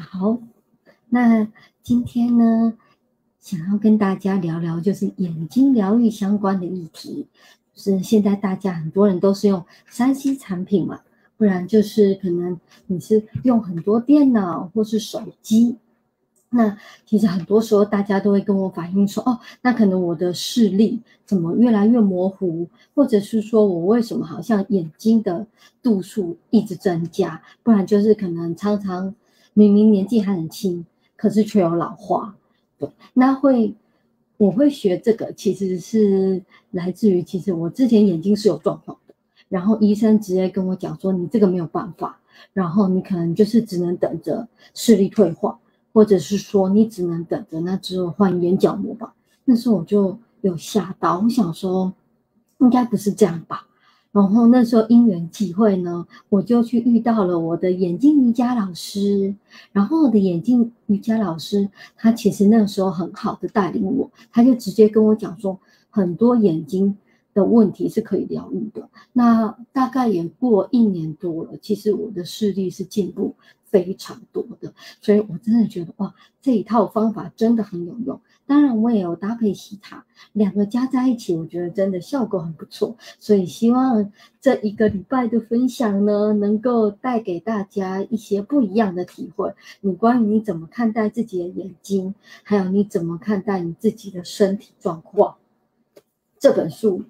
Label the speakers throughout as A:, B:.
A: 好，那今天呢，想要跟大家聊聊就是眼睛疗愈相关的议题。是现在大家很多人都是用三 C 产品嘛，不然就是可能你是用很多电脑或是手机。那其实很多时候大家都会跟我反映说，哦，那可能我的视力怎么越来越模糊，或者是说我为什么好像眼睛的度数一直增加，不然就是可能常常。明明年纪还很轻，可是却有老化。对，那会我会学这个，其实是来自于，其实我之前眼睛是有状况的，然后医生直接跟我讲说，你这个没有办法，然后你可能就是只能等着视力退化，或者是说你只能等着那之后换眼角膜吧。那时候我就有吓到，我想说，应该不是这样吧。然后那时候因缘际会呢，我就去遇到了我的眼睛瑜伽老师。然后我的眼睛瑜伽老师，他其实那时候很好的带领我，他就直接跟我讲说，很多眼睛的问题是可以疗愈的。那大概也过一年多了，其实我的视力是进步。非常多的，所以我真的觉得哇，这一套方法真的很有用。当然，我也有搭配其他，两个加在一起，我觉得真的效果很不错。所以希望这一个礼拜的分享呢，能够带给大家一些不一样的体会。你关于你怎么看待自己的眼睛，还有你怎么看待你自己的身体状况。这本书，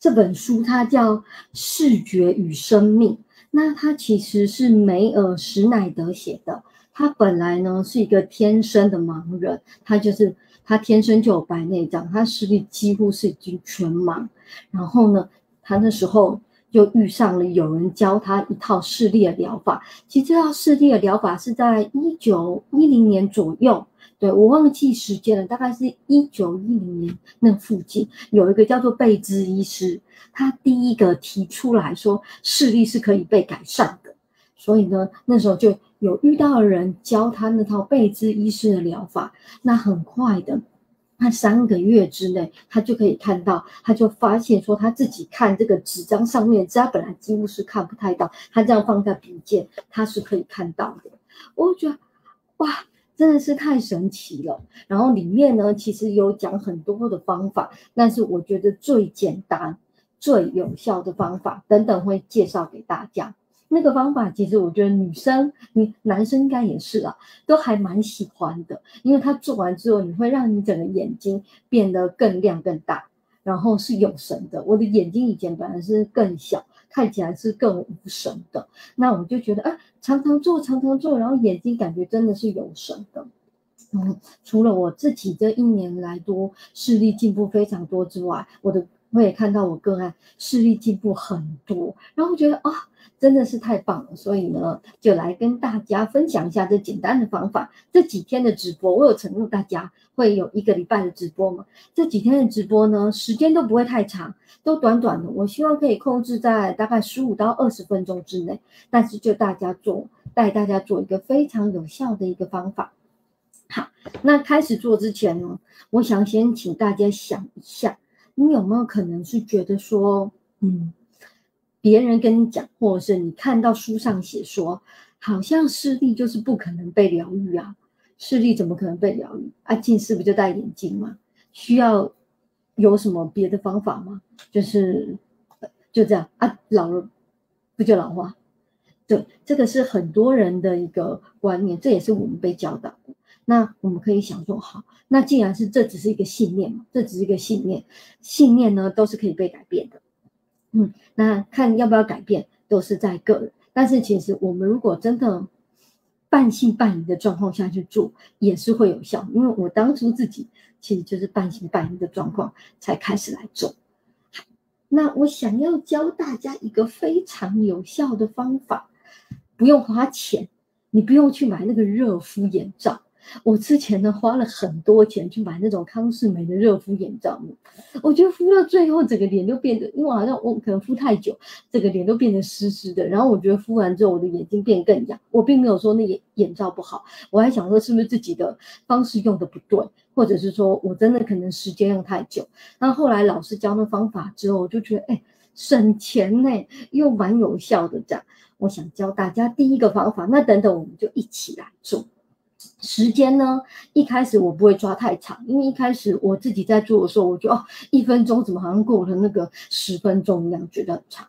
A: 这本书它叫《视觉与生命》。那它其实是梅尔史乃德写的。他本来呢是一个天生的盲人，他就是他天生就有白内障，他视力几乎是已经全盲。然后呢，他那时候就遇上了有人教他一套视力的疗法。其实这套视力的疗法是在一九一零年左右。对我忘记时间了，大概是一九一零年那附近，有一个叫做贝兹医师，他第一个提出来说视力是可以被改善，所以呢，那时候就有遇到的人教他那套贝兹医师的疗法，那很快的，他三个月之内，他就可以看到，他就发现说他自己看这个纸张上面，他本来几乎是看不太到，他这样放在笔尖，他是可以看到的，我觉得哇。真的是太神奇了。然后里面呢，其实有讲很多的方法，但是我觉得最简单、最有效的方法，等等会介绍给大家。那个方法其实我觉得女生、你男生应该也是啊，都还蛮喜欢的，因为它做完之后，你会让你整个眼睛变得更亮、更大，然后是有神的。我的眼睛以前本来是更小。看起来是更无神的，那我就觉得，哎，常常做，常常做，然后眼睛感觉真的是有神的。嗯，除了我自己这一年来多视力进步非常多之外，我的我也看到我个案视力进步很多，然后觉得啊。真的是太棒了，所以呢，就来跟大家分享一下这简单的方法。这几天的直播，我有承诺大家会有一个礼拜的直播嘛？这几天的直播呢，时间都不会太长，都短短的。我希望可以控制在大概十五到二十分钟之内，但是就大家做，带大家做一个非常有效的一个方法。好，那开始做之前呢，我想先请大家想一下，你有没有可能是觉得说，嗯？别人跟你讲，或者是你看到书上写说，好像视力就是不可能被疗愈啊，视力怎么可能被疗愈啊？近视不就戴眼镜吗？需要有什么别的方法吗？就是就这样啊，老了不就老化？对，这个是很多人的一个观念，这也是我们被教导的。那我们可以想说，好，那既然是这只是一个信念嘛，这只是一个信念，信念呢都是可以被改变的。嗯，那看要不要改变，都是在个人。但是其实我们如果真的半信半疑的状况下去做，也是会有效。因为我当初自己其实就是半信半疑的状况才开始来做。那我想要教大家一个非常有效的方法，不用花钱，你不用去买那个热敷眼罩。我之前呢花了很多钱去买那种康士美的热敷眼罩，我觉得敷到最后整个脸都变得，因为好像我可能敷太久，整个脸都变得湿湿的。然后我觉得敷完之后我的眼睛变更痒。我并没有说那眼眼罩不好，我还想说是不是自己的方式用的不对，或者是说我真的可能时间用太久。那后来老师教那方法之后，我就觉得哎省钱呢，又蛮有效的这样。我想教大家第一个方法，那等等我们就一起来做。时间呢，一开始我不会抓太长，因为一开始我自己在做的时候，我就哦，一分钟怎么好像过了那个十分钟一样，觉得很长。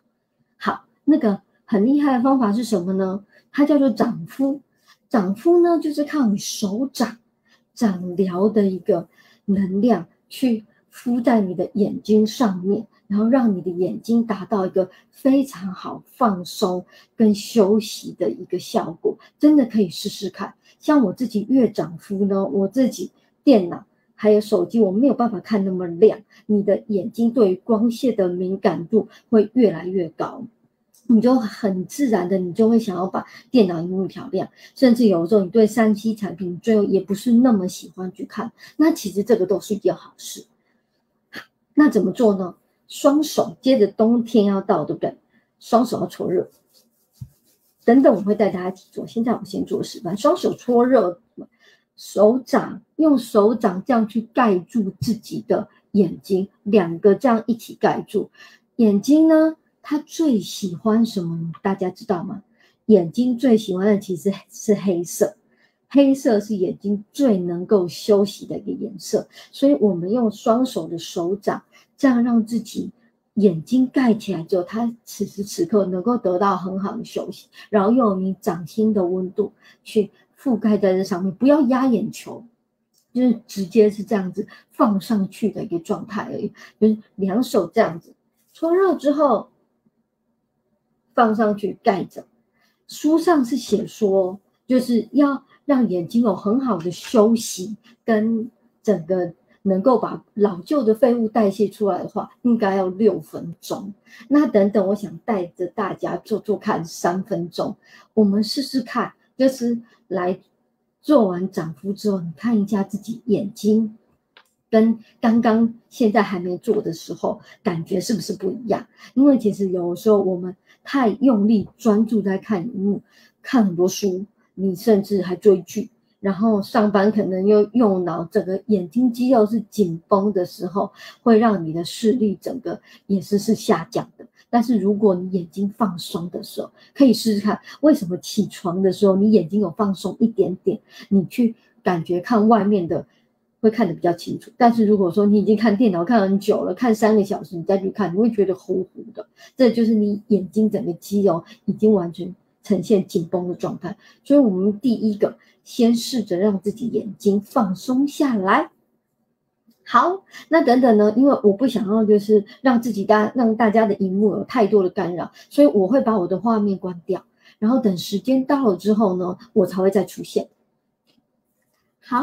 A: 好，那个很厉害的方法是什么呢？它叫做掌敷。掌敷呢，就是靠你手掌掌疗的一个能量去敷在你的眼睛上面。然后让你的眼睛达到一个非常好放松跟休息的一个效果，真的可以试试看。像我自己越长肤呢，我自己电脑还有手机，我没有办法看那么亮，你的眼睛对于光线的敏感度会越来越高，你就很自然的，你就会想要把电脑荧幕调亮，甚至有时候你对三 C 产品最后也不是那么喜欢去看，那其实这个都是一件好事。那怎么做呢？双手接着冬天要到，对不对？双手要搓热，等等，我会带大家一起做。现在我先做示范，双手搓热，手掌用手掌这样去盖住自己的眼睛，两个这样一起盖住眼睛呢？它最喜欢什么？大家知道吗？眼睛最喜欢的其实是黑色，黑色是眼睛最能够休息的一个颜色，所以我们用双手的手掌。这样让自己眼睛盖起来之后，他此时此刻能够得到很好的休息，然后用你掌心的温度去覆盖在这上面，不要压眼球，就是直接是这样子放上去的一个状态而已。就是两手这样子搓热之后放上去盖着。书上是写说，就是要让眼睛有很好的休息跟整个。能够把老旧的废物代谢出来的话，应该要六分钟。那等等，我想带着大家做做看，三分钟，我们试试看，就是来做完掌敷之后，你看一下自己眼睛，跟刚刚现在还没做的时候，感觉是不是不一样？因为其实有时候我们太用力专注在看荧幕，看很多书，你甚至还追剧。然后上班可能又用脑，整个眼睛肌肉是紧绷的时候，会让你的视力整个也是是下降的。但是如果你眼睛放松的时候，可以试试看，为什么起床的时候你眼睛有放松一点点，你去感觉看外面的会看得比较清楚。但是如果说你已经看电脑看很久了，看三个小时，你再去看，你会觉得糊糊的，这就是你眼睛整个肌肉已经完全呈现紧绷的状态。所以我们第一个。先试着让自己眼睛放松下来。好，那等等呢？因为我不想要就是让自己大让大家的荧幕有太多的干扰，所以我会把我的画面关掉，然后等时间到了之后呢，我才会再出现。好，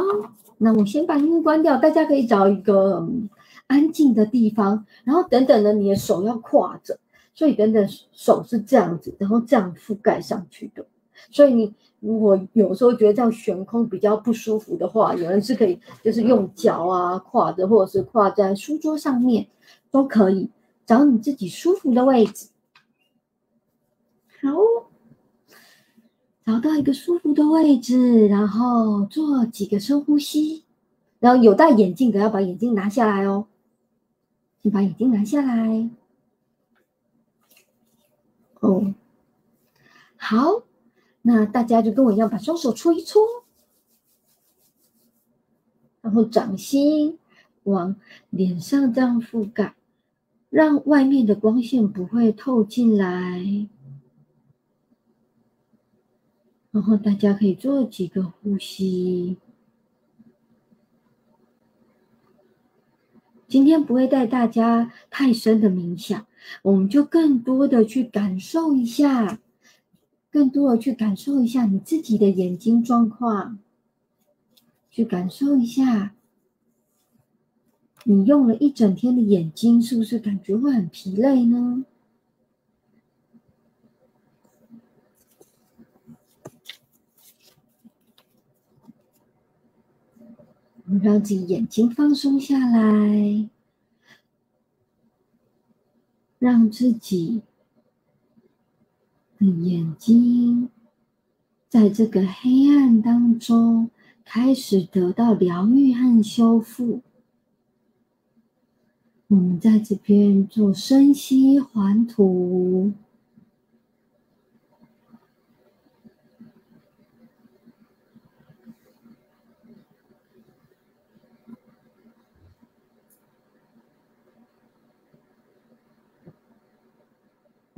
A: 那我先把荧幕关掉，大家可以找一个安静的地方，然后等等呢，你的手要跨着，所以等等手是这样子，然后这样覆盖上去的，所以你。如果有时候觉得这样悬空比较不舒服的话，有人是可以就是用脚啊跨着，或者是跨在书桌上面都可以，找你自己舒服的位置。好，找到一个舒服的位置，然后做几个深呼吸。然后有戴眼镜的要把眼镜拿下来哦，先把眼镜拿下来。哦，好。那大家就跟我一样，把双手搓一搓，然后掌心往脸上这样覆盖，让外面的光线不会透进来。然后大家可以做几个呼吸。今天不会带大家太深的冥想，我们就更多的去感受一下。更多的去感受一下你自己的眼睛状况，去感受一下，你用了一整天的眼睛，是不是感觉会很疲累呢？让自己眼睛放松下来，让自己。眼睛在这个黑暗当中开始得到疗愈和修复。我们在这边做深吸环吐，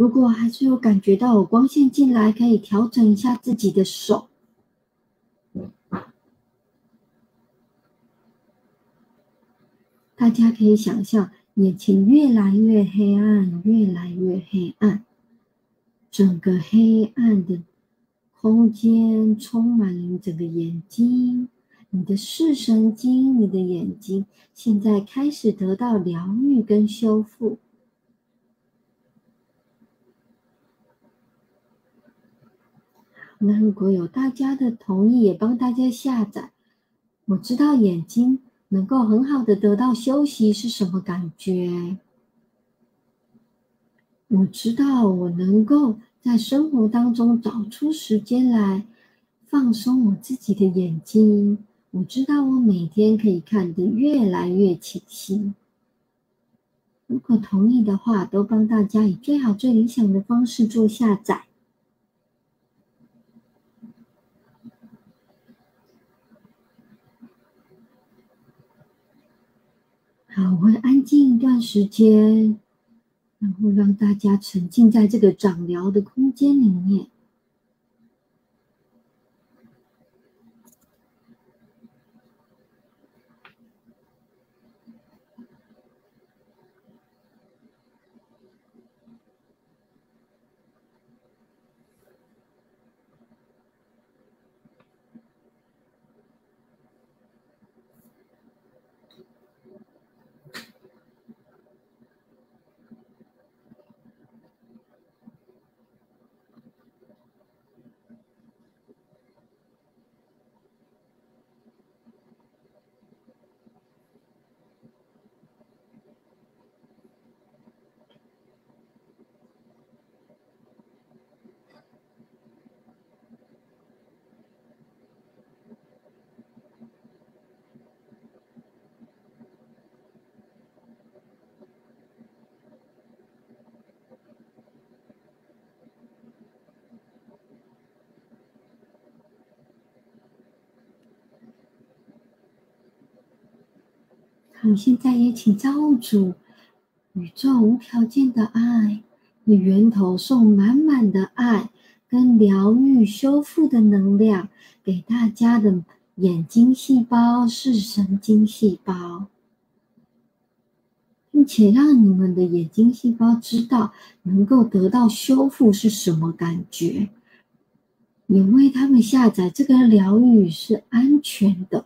A: 如果还是有感觉到有光线进来，可以调整一下自己的手。大家可以想象，眼前越来越黑暗，越来越黑暗，整个黑暗的空间充满了你整个眼睛，你的视神经，你的眼睛现在开始得到疗愈跟修复。那如果有大家的同意，也帮大家下载。我知道眼睛能够很好的得到休息是什么感觉。我知道我能够在生活当中找出时间来放松我自己的眼睛。我知道我每天可以看得越来越清晰。如果同意的话，都帮大家以最好最理想的方式做下载。好，我会安静一段时间，然后让大家沉浸在这个长疗的空间里面。好，现在也请造物主、宇宙无条件的爱的源头送满满的爱跟疗愈、修复的能量给大家的眼睛细胞、视神经细胞，并且让你们的眼睛细胞知道能够得到修复是什么感觉，也为他们下载这个疗愈是安全的。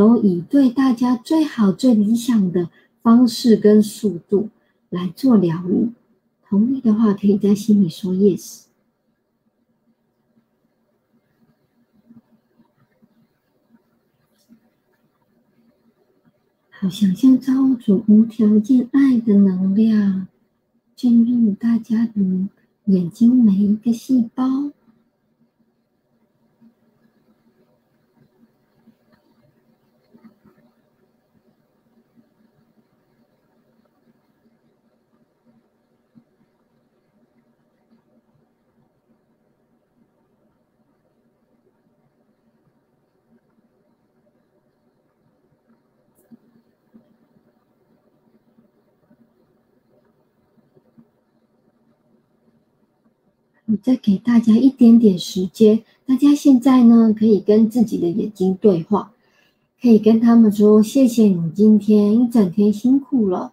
A: 都以对大家最好、最理想的方式跟速度来做疗愈。同意的话，可以在心里说 yes。好，想象造物主无条件爱的能量进入大家的眼睛每一个细胞。我再给大家一点点时间，大家现在呢可以跟自己的眼睛对话，可以跟他们说：“谢谢你今天一整天辛苦了，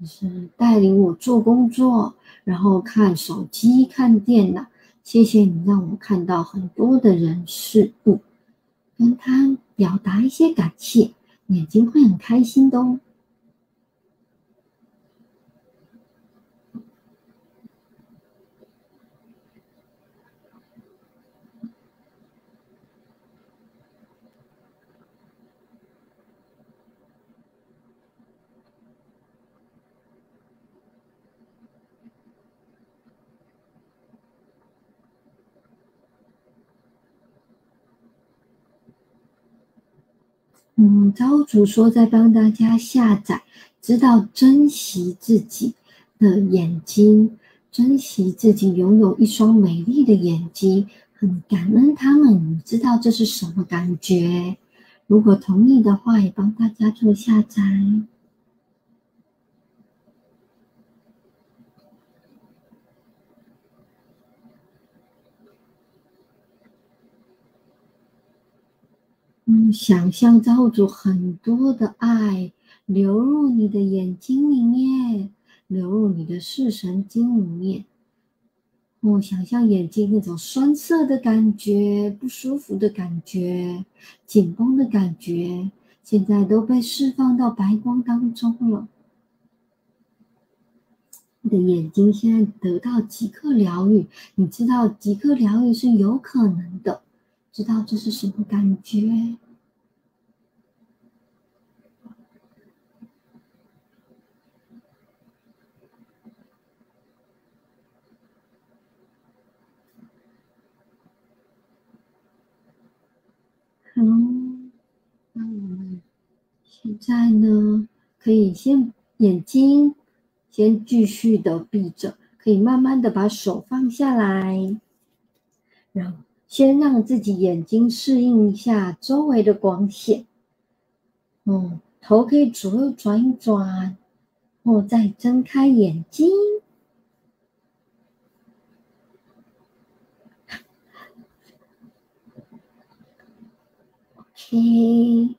A: 就是带领我做工作，然后看手机、看电脑。谢谢你让我看到很多的人事物，跟他表达一些感谢，眼睛会很开心的哦。”嗯，招主说在帮大家下载，知道珍惜自己的眼睛，珍惜自己拥有一双美丽的眼睛，很感恩他们。你知道这是什么感觉？如果同意的话，也帮大家做下载。想象造主很多的爱流入你的眼睛里面，流入你的视神经里面。哦，想象眼睛那种酸涩的感觉、不舒服的感觉、紧绷的感觉，现在都被释放到白光当中了。你的眼睛现在得到即刻疗愈，你知道即刻疗愈是有可能的，知道这是什么感觉？好，那我们现在呢，可以先眼睛先继续的闭着，可以慢慢的把手放下来，然后先让自己眼睛适应一下周围的光线。嗯，头可以左右转一转，哦，再睁开眼睛。OK，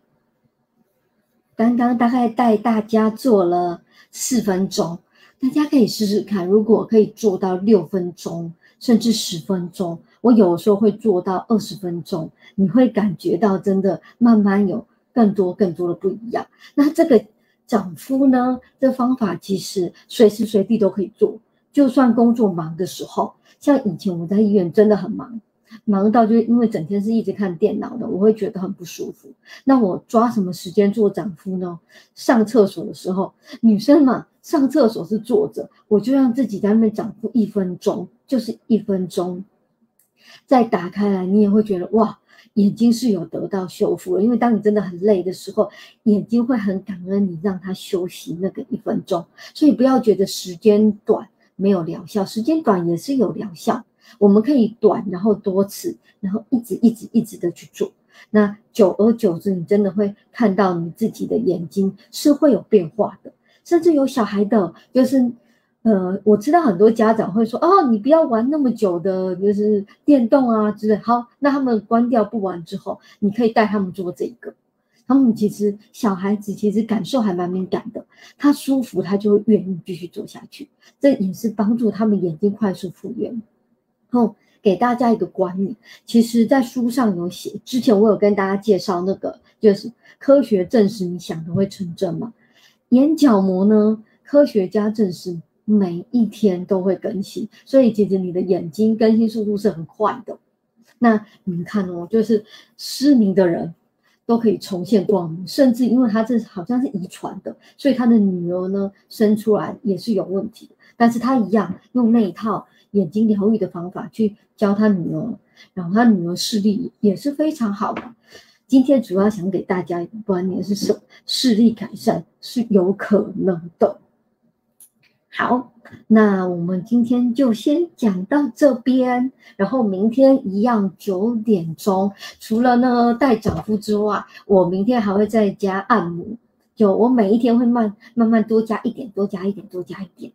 A: 刚刚大概带大家做了四分钟，大家可以试试看，如果可以做到六分钟，甚至十分钟，我有时候会做到二十分钟，你会感觉到真的慢慢有更多更多的不一样。那这个涨幅呢？这方法其实随时随地都可以做，就算工作忙的时候，像以前我在医院真的很忙。忙到就因为整天是一直看电脑的，我会觉得很不舒服。那我抓什么时间做掌敷呢？上厕所的时候，女生嘛，上厕所是坐着，我就让自己在那边掌敷一分钟，就是一分钟。再打开来，你也会觉得哇，眼睛是有得到修复了。因为当你真的很累的时候，眼睛会很感恩你让它休息那个一分钟。所以不要觉得时间短没有疗效，时间短也是有疗效。我们可以短，然后多次，然后一直一直一直的去做。那久而久之，你真的会看到你自己的眼睛是会有变化的。甚至有小孩的，就是呃，我知道很多家长会说：“哦，你不要玩那么久的，就是电动啊之类。”好，那他们关掉不玩之后，你可以带他们做这个。他们其实小孩子其实感受还蛮敏感的，他舒服，他就会愿意继续做下去。这也是帮助他们眼睛快速复原。后给大家一个观念，其实，在书上有写，之前我有跟大家介绍那个，就是科学证实你想的会成真嘛。眼角膜呢，科学家证实每一天都会更新，所以其实你的眼睛更新速度是很快的。那你们看哦，就是失明的人都可以重现光明，甚至因为他这好像是遗传的，所以他的女儿呢生出来也是有问题，但是他一样用那一套。眼睛疗愈的方法去教他女儿，然后他女儿视力也是非常好的。今天主要想给大家一个观念是什么？视力改善是有可能的。好，那我们今天就先讲到这边，然后明天一样九点钟，除了呢带丈夫之外，我明天还会再加按摩，就我每一天会慢慢慢多加一点，多加一点，多加一点。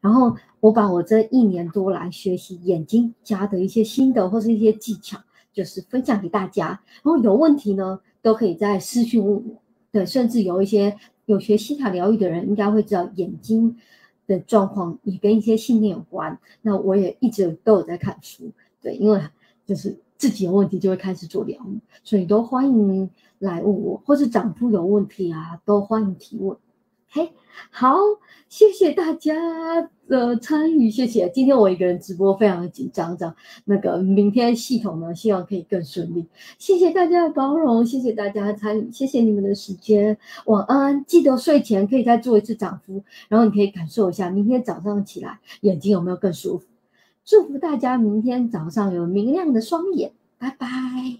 A: 然后我把我这一年多来学习眼睛加的一些心得或是一些技巧，就是分享给大家。然后有问题呢，都可以在私讯问我。对，甚至有一些有学西塔疗愈的人，应该会知道眼睛的状况也跟一些信念有关。那我也一直都有在看书。对，因为就是自己有问题就会开始做疗愈，所以都欢迎来问我，或是长夫有问题啊，都欢迎提问。嘿，好，谢谢大家的参与，谢谢。今天我一个人直播，非常的紧张，这样那个明天系统呢，希望可以更顺利。谢谢大家的包容，谢谢大家的参与，谢谢你们的时间。晚安，记得睡前可以再做一次涨幅，然后你可以感受一下，明天早上起来眼睛有没有更舒服。祝福大家明天早上有明亮的双眼，拜拜。